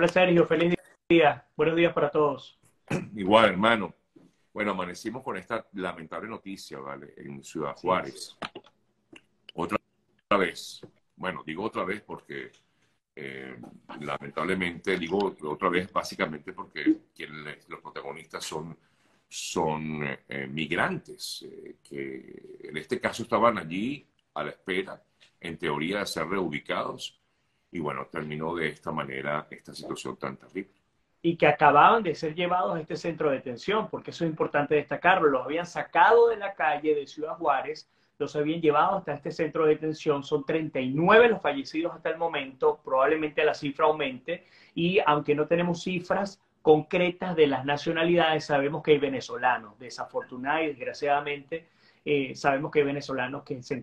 Hola Sergio, feliz día. Buenos días para todos. Igual, hermano. Bueno, amanecimos con esta lamentable noticia, ¿vale? En Ciudad Juárez. Otra, vez. Bueno, digo otra vez porque eh, lamentablemente, digo otra vez básicamente porque quienes, los protagonistas son, son eh, migrantes, eh, que en este caso estaban allí a la espera, en teoría, de ser reubicados. Y bueno, terminó de esta manera esta situación tan terrible. Y que acababan de ser llevados a este centro de detención, porque eso es importante destacarlo, los habían sacado de la calle de Ciudad Juárez, los habían llevado hasta este centro de detención, son 39 los fallecidos hasta el momento, probablemente la cifra aumente, y aunque no tenemos cifras concretas de las nacionalidades, sabemos que hay venezolanos, desafortunadamente y desgraciadamente, eh, sabemos que hay venezolanos que se,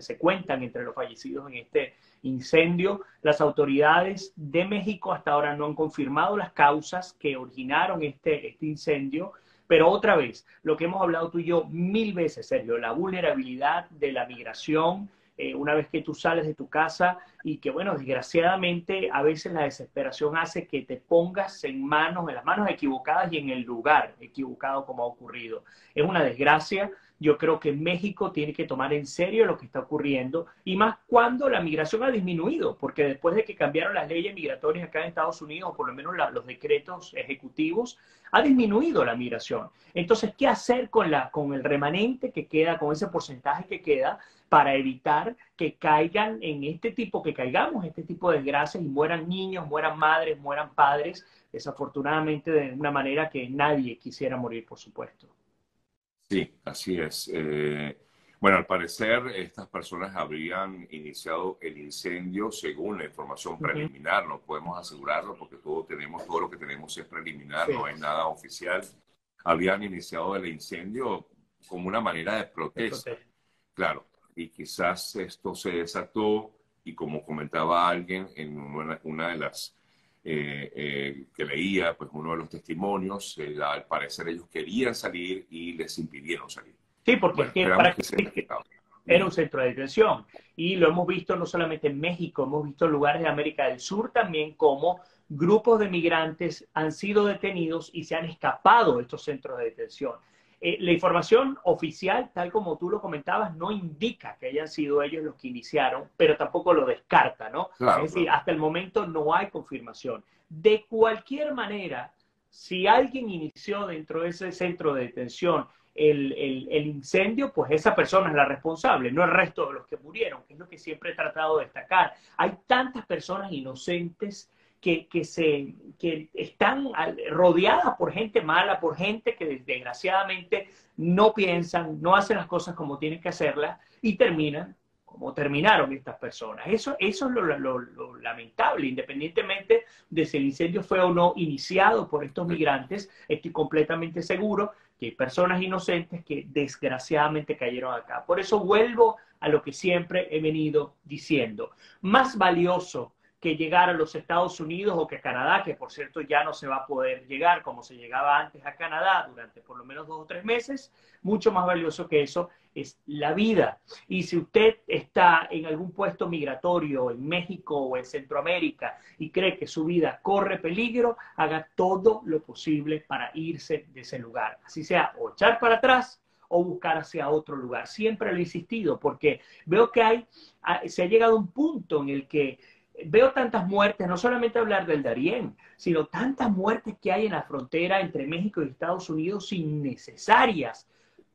se cuentan entre los fallecidos en este incendio. Las autoridades de México hasta ahora no han confirmado las causas que originaron este, este incendio. Pero otra vez, lo que hemos hablado tú y yo mil veces, Sergio, la vulnerabilidad de la migración, eh, una vez que tú sales de tu casa y que, bueno, desgraciadamente a veces la desesperación hace que te pongas en manos, en las manos equivocadas y en el lugar equivocado como ha ocurrido. Es una desgracia. Yo creo que México tiene que tomar en serio lo que está ocurriendo y más cuando la migración ha disminuido, porque después de que cambiaron las leyes migratorias acá en Estados Unidos, o por lo menos los decretos ejecutivos, ha disminuido la migración. Entonces, ¿qué hacer con, la, con el remanente que queda, con ese porcentaje que queda, para evitar que caigan en este tipo, que caigamos en este tipo de desgracias y mueran niños, mueran madres, mueran padres, desafortunadamente de una manera que nadie quisiera morir, por supuesto? Sí, así es. Eh, bueno, al parecer estas personas habrían iniciado el incendio según la información preliminar, no podemos asegurarlo porque todo tenemos, todo lo que tenemos es preliminar, no hay nada oficial. Habían iniciado el incendio como una manera de protesta. Claro, y quizás esto se desató y como comentaba alguien en una, de las eh, eh, que leía, pues uno de los testimonios, eh, al parecer ellos querían salir y les impidieron salir. Sí, porque era un centro de detención. Y lo hemos visto no solamente en México, hemos visto lugares de América del Sur también como grupos de migrantes han sido detenidos y se han escapado de estos centros de detención. La información oficial, tal como tú lo comentabas, no indica que hayan sido ellos los que iniciaron, pero tampoco lo descarta, ¿no? es decir, hasta el momento no hay confirmación. De cualquier manera, si alguien inició dentro de ese centro de detención el, el, incendio, pues esa persona es la responsable, no el resto de los que murieron, que es lo que siempre he tratado de destacar. Hay tantas personas inocentes que, que, se, que están rodeadas por gente mala, por gente que desgraciadamente no piensan, no hacen las cosas como tienen que hacerlas y terminan como terminaron estas personas. Eso, eso es lo, lamentable, independientemente de si el incendio fue o no iniciado por estos migrantes, estoy completamente seguro que hay personas inocentes que desgraciadamente cayeron acá. Por eso vuelvo a lo que siempre he venido diciendo. Más valioso que llegar a los Estados Unidos o que Canadá, que por cierto ya no se va a poder llegar como se llegaba antes a Canadá durante por lo menos dos o tres meses, mucho más valioso que eso es la vida. Y si usted está en algún puesto migratorio en México o en Centroamérica y cree que su vida corre peligro, haga todo lo posible para irse de ese lugar. Así sea, o echar para atrás o buscar hacia otro lugar. Siempre lo he insistido porque veo que hay, se ha llegado a un punto en el que veo tantas muertes, no solamente hablar del Darién, sino tantas muertes que hay en la frontera entre México y Estados Unidos innecesarias,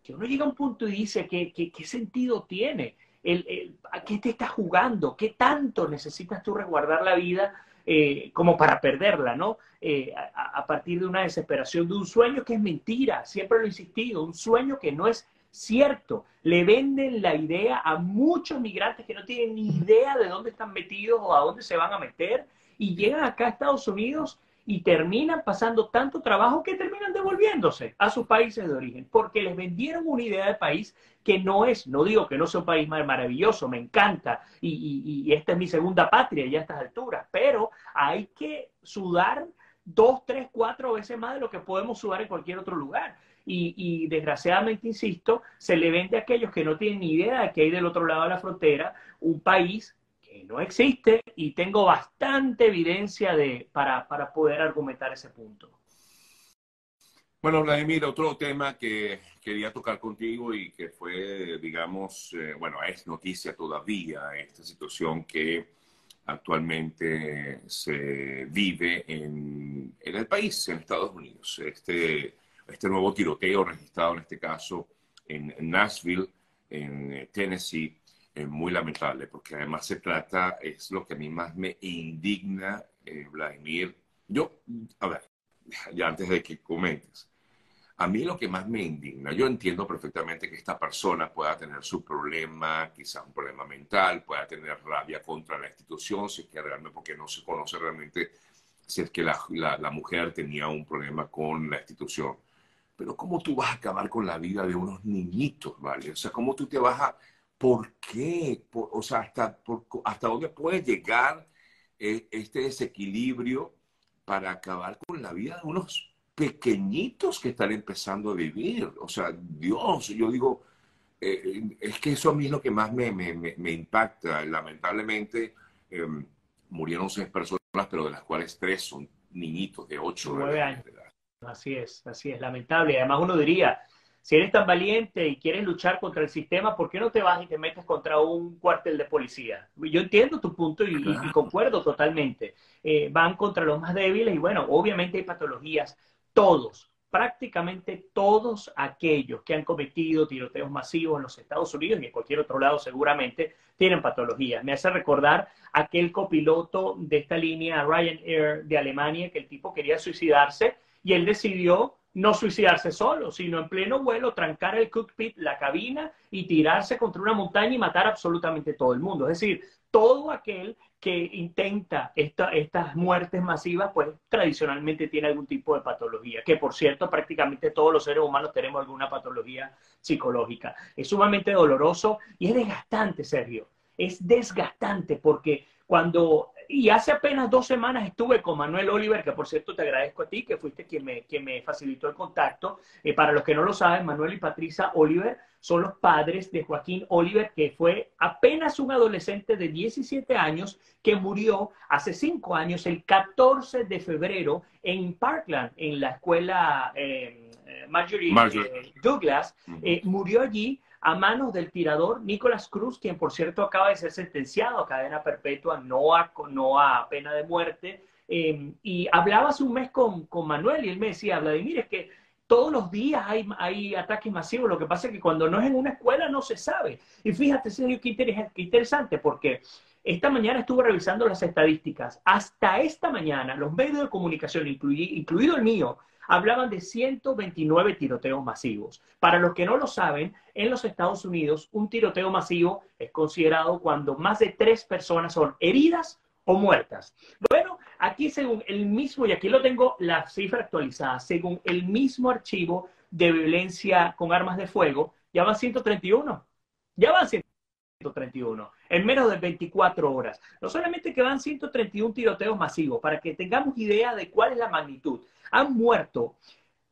que uno llega a un punto y dice, ¿qué, qué, sentido tiene? El, ¿A qué te estás jugando? ¿Qué tanto necesitas tú resguardar la vida eh, como para perderla, ¿no? Eh, a, a partir de una desesperación, de un sueño que es mentira, siempre lo he insistido, un sueño que no es cierto, le venden la idea a muchos migrantes que no tienen ni idea de dónde están metidos o a dónde se van a meter y llegan acá a Estados Unidos y terminan pasando tanto trabajo que terminan devolviéndose a sus países de origen, porque les vendieron una idea de país que no es, no digo que no sea un país maravilloso, me encanta, y, y esta es mi segunda patria ya a estas alturas, pero hay que sudar dos, tres, cuatro veces más de lo que podemos sudar en cualquier otro lugar. Y, desgraciadamente, insisto, se le vende a aquellos que no tienen ni idea de que hay del otro lado de la frontera un país que no existe y tengo bastante evidencia de, para, para poder argumentar ese punto. Bueno, Vladimir, otro tema que quería tocar contigo y que fue, digamos, eh, bueno, es noticia todavía, esta situación que actualmente se vive en, en el país, en Estados Unidos. Este, este nuevo tiroteo registrado en este caso en Nashville, en Tennessee, es muy lamentable, porque además se trata, es lo que a mí más me indigna, eh, Vladimir. Yo, a ver, ya antes de que comentes, a mí lo que más me indigna, yo entiendo perfectamente que esta persona pueda tener su problema, quizás un problema mental, pueda tener rabia contra la institución, si es que realmente, porque no se conoce realmente si es que la, la, mujer tenía un problema con la institución. Pero ¿cómo tú vas a acabar con la vida de unos niñitos, ¿vale? O sea, ¿cómo tú te vas a... ¿Por qué? o sea, ¿hasta, ¿hasta dónde puede llegar eh, este desequilibrio para acabar con la vida de unos pequeñitos que están empezando a vivir. O sea, Dios, yo digo, eh, es que eso a mí es lo que más me, me, me impacta. Lamentablemente em, murieron seis personas, pero de las cuales tres son niñitos de ocho, años. Así es, así es, lamentable. Además uno diría, si eres tan valiente y quieres luchar contra el sistema, ¿por qué no te vas y te metes contra un cuartel de policía? Yo entiendo tu punto y, concuerdo totalmente. Eh, van contra los más débiles y bueno, obviamente hay patologías todos, prácticamente todos aquellos que han cometido tiroteos masivos en los Estados Unidos y en cualquier otro lado seguramente tienen patologías. Me hace recordar aquel copiloto de esta línea Ryanair de Alemania que el tipo quería suicidarse y él decidió no suicidarse solo, sino en pleno vuelo trancar el cockpit, la cabina y tirarse contra una montaña y matar absolutamente todo el mundo. Es decir, todo aquel que intenta estas muertes masivas, pues tradicionalmente tiene algún tipo de patología, que por cierto prácticamente todos los seres humanos tenemos alguna patología psicológica. Es sumamente doloroso y es desgastante, Sergio. Es desgastante porque cuando y hace apenas dos semanas estuve con Manuel Oliver, que por cierto te agradezco a ti, que fuiste quien me, quien me facilitó el contacto. Eh, para los que no lo saben, Manuel y Patricia Oliver son los padres de Joaquín Oliver, que fue apenas un adolescente de 17 años que murió hace cinco años, el 14 de febrero, en Parkland, en la escuela eh, Marjorie, eh, Douglas. murió allí a manos del tirador Nicolás Cruz, quien por cierto acaba de ser sentenciado a cadena perpetua, no a, no a pena de muerte. Y hablaba hace un mes con, con, Manuel y él me decía, Vladimir, es que todos los días hay, ataques masivos, lo que pasa es que cuando no es en una escuela no se sabe. Y fíjate, señor, qué, qué interesante, porque esta mañana estuve revisando las estadísticas. Hasta esta mañana, los medios de comunicación, incluido el mío, hablaban de 129 tiroteos masivos. Para los que no lo saben, en los Estados Unidos un tiroteo masivo es considerado cuando más de tres personas son heridas o muertas. Bueno, aquí según el mismo, y aquí lo tengo la cifra actualizada, según el mismo archivo de violencia con armas de fuego, ya van 131. Ya van 131 en menos de 24 horas. No solamente que van 131 tiroteos masivos, para que tengamos idea de cuál es la magnitud. Han muerto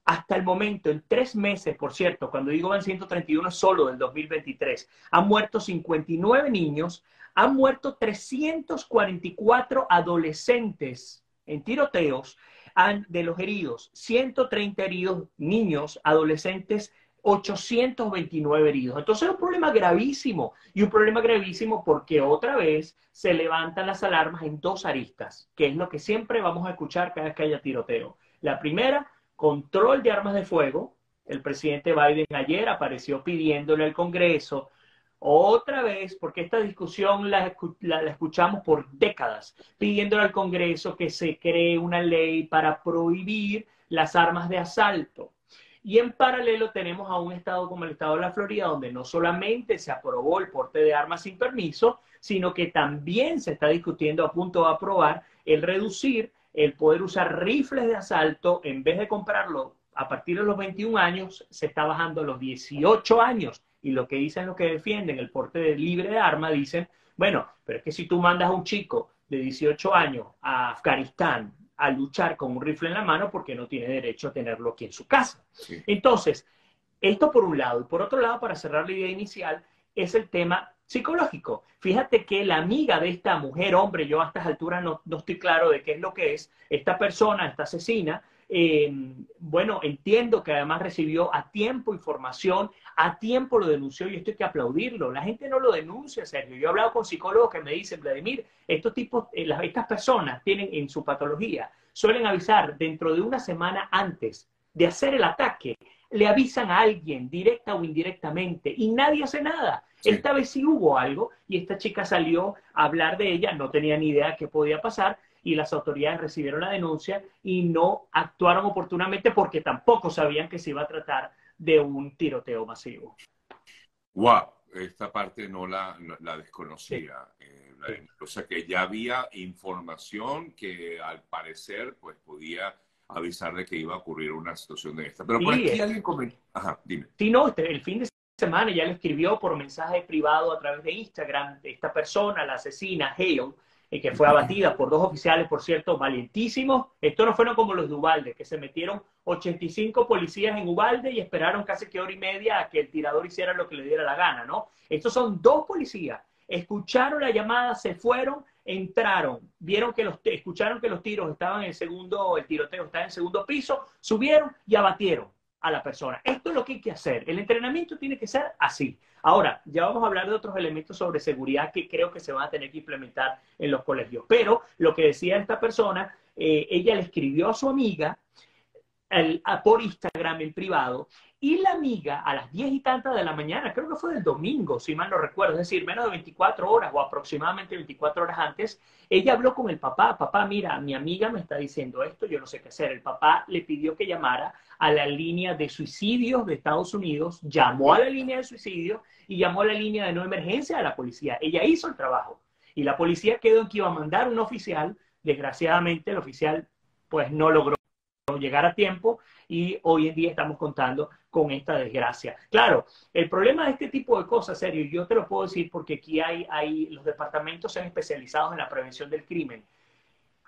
hasta el momento, en tres meses, por cierto, cuando digo van 131 solo del 2023, han muerto 59 niños, han muerto 344 adolescentes en tiroteos, han, de los heridos, 130 heridos niños, adolescentes 829 heridos. Entonces es un problema gravísimo y un problema gravísimo porque otra vez se levantan las alarmas en dos aristas, que es lo que siempre vamos a escuchar cada vez que haya tiroteo. La primera, control de armas de fuego. El presidente Biden ayer apareció pidiéndole al Congreso otra vez, porque esta discusión la, escuchamos por décadas, pidiéndole al Congreso que se cree una ley para prohibir las armas de asalto. Y en paralelo tenemos a un estado como el estado de la Florida, donde no solamente se aprobó el porte de armas sin permiso, sino que también se está discutiendo a punto de aprobar el reducir el poder usar rifles de asalto, en vez de comprarlo a partir de los 21 años, se está bajando a los 18 años. Y lo que dicen los que defienden el porte de libre de arma, dicen, bueno, pero es que si tú mandas a un chico de 18 años a Afganistán a luchar con un rifle en la mano porque no tiene derecho a tenerlo aquí en su casa. Entonces, esto por un lado. Y por otro lado, para cerrar la idea inicial, es el tema psicológico. Fíjate que la amiga de esta mujer, hombre, yo a estas alturas no, no estoy claro de qué es lo que es, esta persona, esta asesina, eh, bueno, entiendo que además recibió a tiempo información, a tiempo lo denunció y esto hay que aplaudirlo. La gente no lo denuncia, Sergio. Yo he hablado con psicólogos que me dicen, Vladimir, estos tipos, eh, estas personas tienen en su patología, suelen avisar dentro de una semana antes de hacer el ataque, le avisan a alguien, directa o indirectamente, y nadie hace nada. Esta vez sí hubo algo y esta chica salió a hablar de ella, no tenía ni idea qué podía pasar, y las autoridades recibieron la denuncia y no actuaron oportunamente porque tampoco sabían que se iba a tratar de un tiroteo masivo. Wow, esta parte no la, la desconocía. Eh, o sea que ya había información que al parecer pues podía avisar de que iba a ocurrir una situación de esta. Pero por aquí alguien comentó. Ajá, dime. Sí, no, este, el fin de semana ya le escribió por mensaje privado a través de Instagram esta persona, la asesina, Hale, que fue abatida por dos oficiales, por cierto, valientísimos. Esto no fueron como los de Ubalde, que se metieron 85 policías en Ubalde y esperaron casi que hora y media a que el tirador hiciera lo que le diera la gana, ¿no? Estos son dos policías. Escucharon la llamada, se fueron, entraron, vieron que los, escucharon que los tiros estaban en el segundo, el tiroteo estaba en el segundo piso, subieron y abatieron a la persona. Esto es lo que hay que hacer. El entrenamiento tiene que ser así. Ahora, ya vamos a hablar de otros elementos sobre seguridad que creo que se van a tener que implementar en los colegios. Pero lo que decía esta persona, eh, ella le escribió a su amiga por Instagram en privado y la amiga, a las diez y tantas de la mañana, creo que fue del domingo, si mal no recuerdo, es decir, menos de 24 horas o aproximadamente 24 horas antes, ella habló con el papá. Papá, mira, mi amiga me está diciendo esto, yo no sé qué hacer. El papá le pidió que llamara a la línea de suicidios de Estados Unidos, llamó a la línea de suicidios y llamó a la línea de no emergencia a la policía. Ella hizo el trabajo y la policía quedó en que iba a mandar un oficial. Desgraciadamente, el oficial pues no logró llegar a tiempo y hoy en día estamos contando con esta desgracia. Claro, el problema de este tipo de cosas, serio, yo te lo puedo decir porque aquí hay, hay los departamentos son especializados en la prevención del crimen.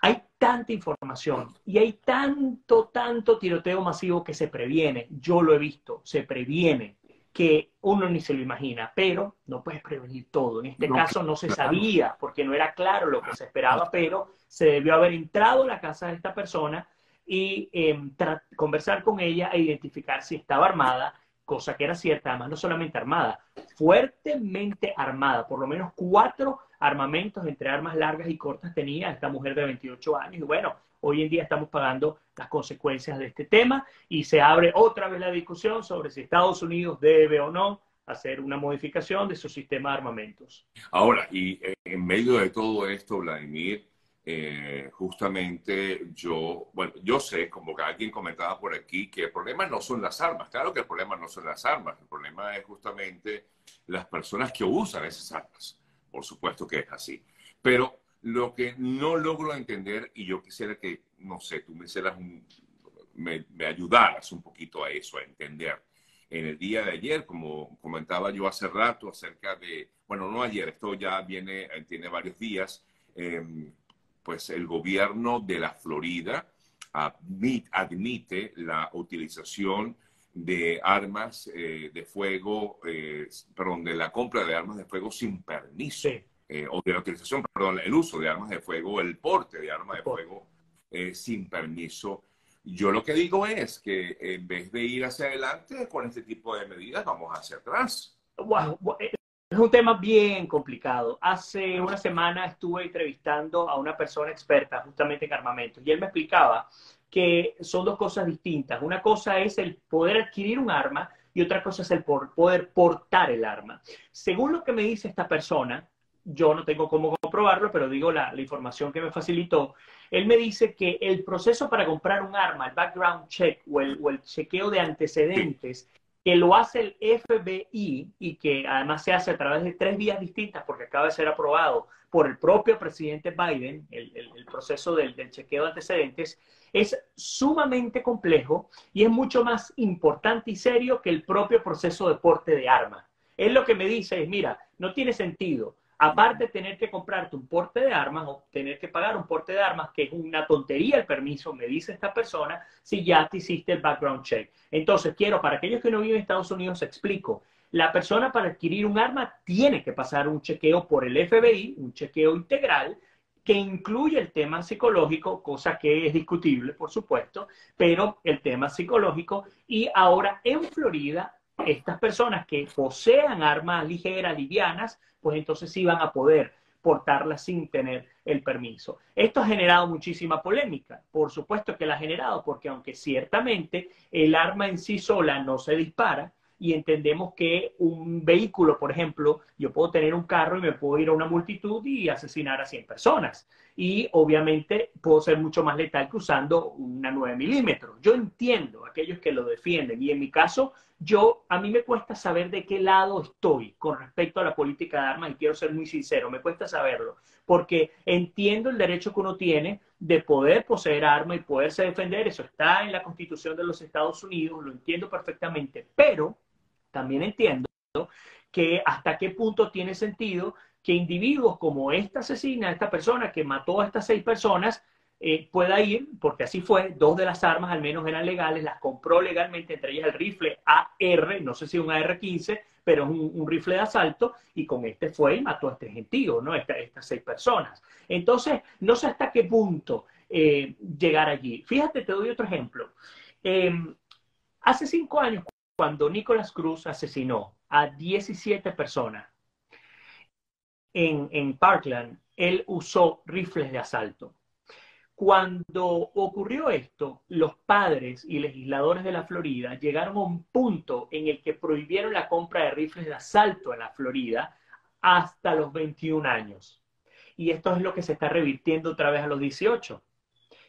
Hay tanta información y hay tanto, tanto tiroteo masivo que se previene. Yo lo he visto, se previene que uno ni se lo imagina, pero no puedes prevenir todo. En este caso no se sabía porque no era claro lo que se esperaba, pero se debió haber entrado a la casa de esta persona, y em, conversar con ella e identificar si estaba armada, cosa que era cierta, además no solamente armada, fuertemente armada, por lo menos cuatro armamentos entre armas largas y cortas tenía esta mujer de 28 años. Y bueno, hoy en día estamos pagando las consecuencias de este tema y se abre otra vez la discusión sobre si Estados Unidos debe o no hacer una modificación de su sistema de armamentos. Ahora, y en medio de todo esto, Vladimir, eh, justamente yo, bueno, yo sé, como que alguien comentaba por aquí, que el problema no son las armas. Claro que el problema no son las armas, el problema es justamente las personas que usan esas armas. Por supuesto que es así. Pero lo que no logro entender, y yo quisiera que, no sé, tú me, hicieras me, ayudaras un poquito a eso, a entender. En el día de ayer, como comentaba yo hace rato acerca de, bueno, no ayer, esto ya viene, tiene varios días, eh, pues el gobierno de la Florida admite, la utilización de armas eh, de fuego, eh, perdón, de la compra de armas de fuego sin permiso, eh, o de la utilización, perdón, el uso de armas de fuego, el porte de armas de fuego sin permiso. Yo lo que digo es que en vez de ir hacia adelante con este tipo de medidas, vamos hacia atrás. Es un tema bien complicado. Hace una semana estuve entrevistando a una persona experta justamente en armamentos y él me explicaba que son dos cosas distintas. Una cosa es el poder adquirir un arma y otra cosa es el poder portar el arma. Según lo que me dice esta persona, yo no tengo cómo comprobarlo, pero digo la, información que me facilitó, él me dice que el proceso para comprar un arma, el background check o el, o el chequeo de antecedentes, que lo hace el FBI y que además se hace a través de tres vías distintas porque acaba de ser aprobado por el propio presidente Biden, el, proceso del, chequeo de antecedentes, es sumamente complejo y es mucho más importante y serio que el propio proceso de porte de armas. Él lo que me dice es, mira, no tiene sentido aparte tener que comprarte un porte de armas o tener que pagar un porte de armas, que es una tontería el permiso, me dice esta persona, si ya te hiciste el background check. Entonces, quiero, para aquellos que no viven en Estados Unidos, explico. la persona para adquirir un arma tiene que pasar un chequeo por el FBI, un chequeo integral, que incluye el tema psicológico, cosa que es discutible, por supuesto, pero el tema psicológico. Y ahora en Florida, estas personas que posean armas ligeras, livianas, pues entonces sí van a poder portarlas sin tener el permiso. Esto ha generado muchísima polémica. Por supuesto que la ha generado, porque aunque ciertamente el arma en sí sola no se dispara, y entendemos que un vehículo, por ejemplo, yo puedo tener un carro y me puedo ir a una multitud y asesinar a 100 personas. Y obviamente puedo ser mucho más letal que usando una 9 milímetros. Yo entiendo a aquellos que lo defienden y en mi caso, yo, a mí me cuesta saber de qué lado estoy con respecto a la política de armas y quiero ser muy sincero, me cuesta saberlo, porque entiendo el derecho que uno tiene de poder poseer armas y poderse defender, eso está en la Constitución de los Estados Unidos, lo entiendo perfectamente, pero también entiendo que hasta qué punto tiene sentido que individuos como esta asesina, esta persona que mató a estas seis personas, eh, pueda ir, porque así fue, dos de las armas al menos eran legales, las compró legalmente, entre ellas el rifle AR, no sé si un AR-15, pero es un, rifle de asalto, y con este fue y mató a este gentío, ¿no? estas seis personas. Entonces, no sé hasta qué punto eh, llegar allí. Fíjate, te doy otro ejemplo. Em, hace cinco años, cuando Nicolás Cruz asesinó a 17 personas en, Parkland, él usó rifles de asalto. Cuando ocurrió esto, los padres y legisladores de la Florida llegaron a un punto en el que prohibieron la compra de rifles de asalto en la Florida hasta los 21 años. Y esto es lo que se está revirtiendo otra vez a los 18.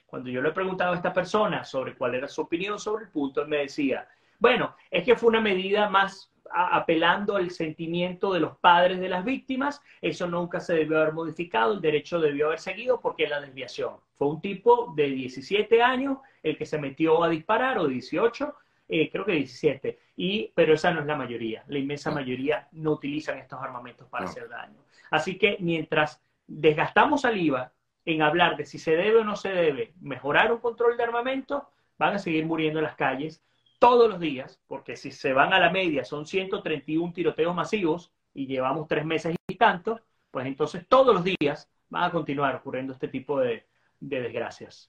Cuando yo le preguntaba a esta persona sobre cuál era su opinión sobre el punto, él me decía, bueno, es que fue una medida más apelando al sentimiento de los padres de las víctimas, eso nunca se debió haber modificado, el derecho debió haber seguido porque la desviación. Fue un tipo de 17 años el que se metió a disparar, o 18, eh, creo que 17, y, pero esa no es la mayoría, la inmensa mayoría no utilizan estos armamentos para hacer daño. Así que mientras desgastamos saliva en hablar de si se debe o no se debe mejorar un control de armamento, van a seguir muriendo en las calles todos los días, porque si se van a la media son 131 tiroteos masivos y llevamos tres meses y tanto, pues entonces todos los días van a continuar ocurriendo este tipo de, de desgracias.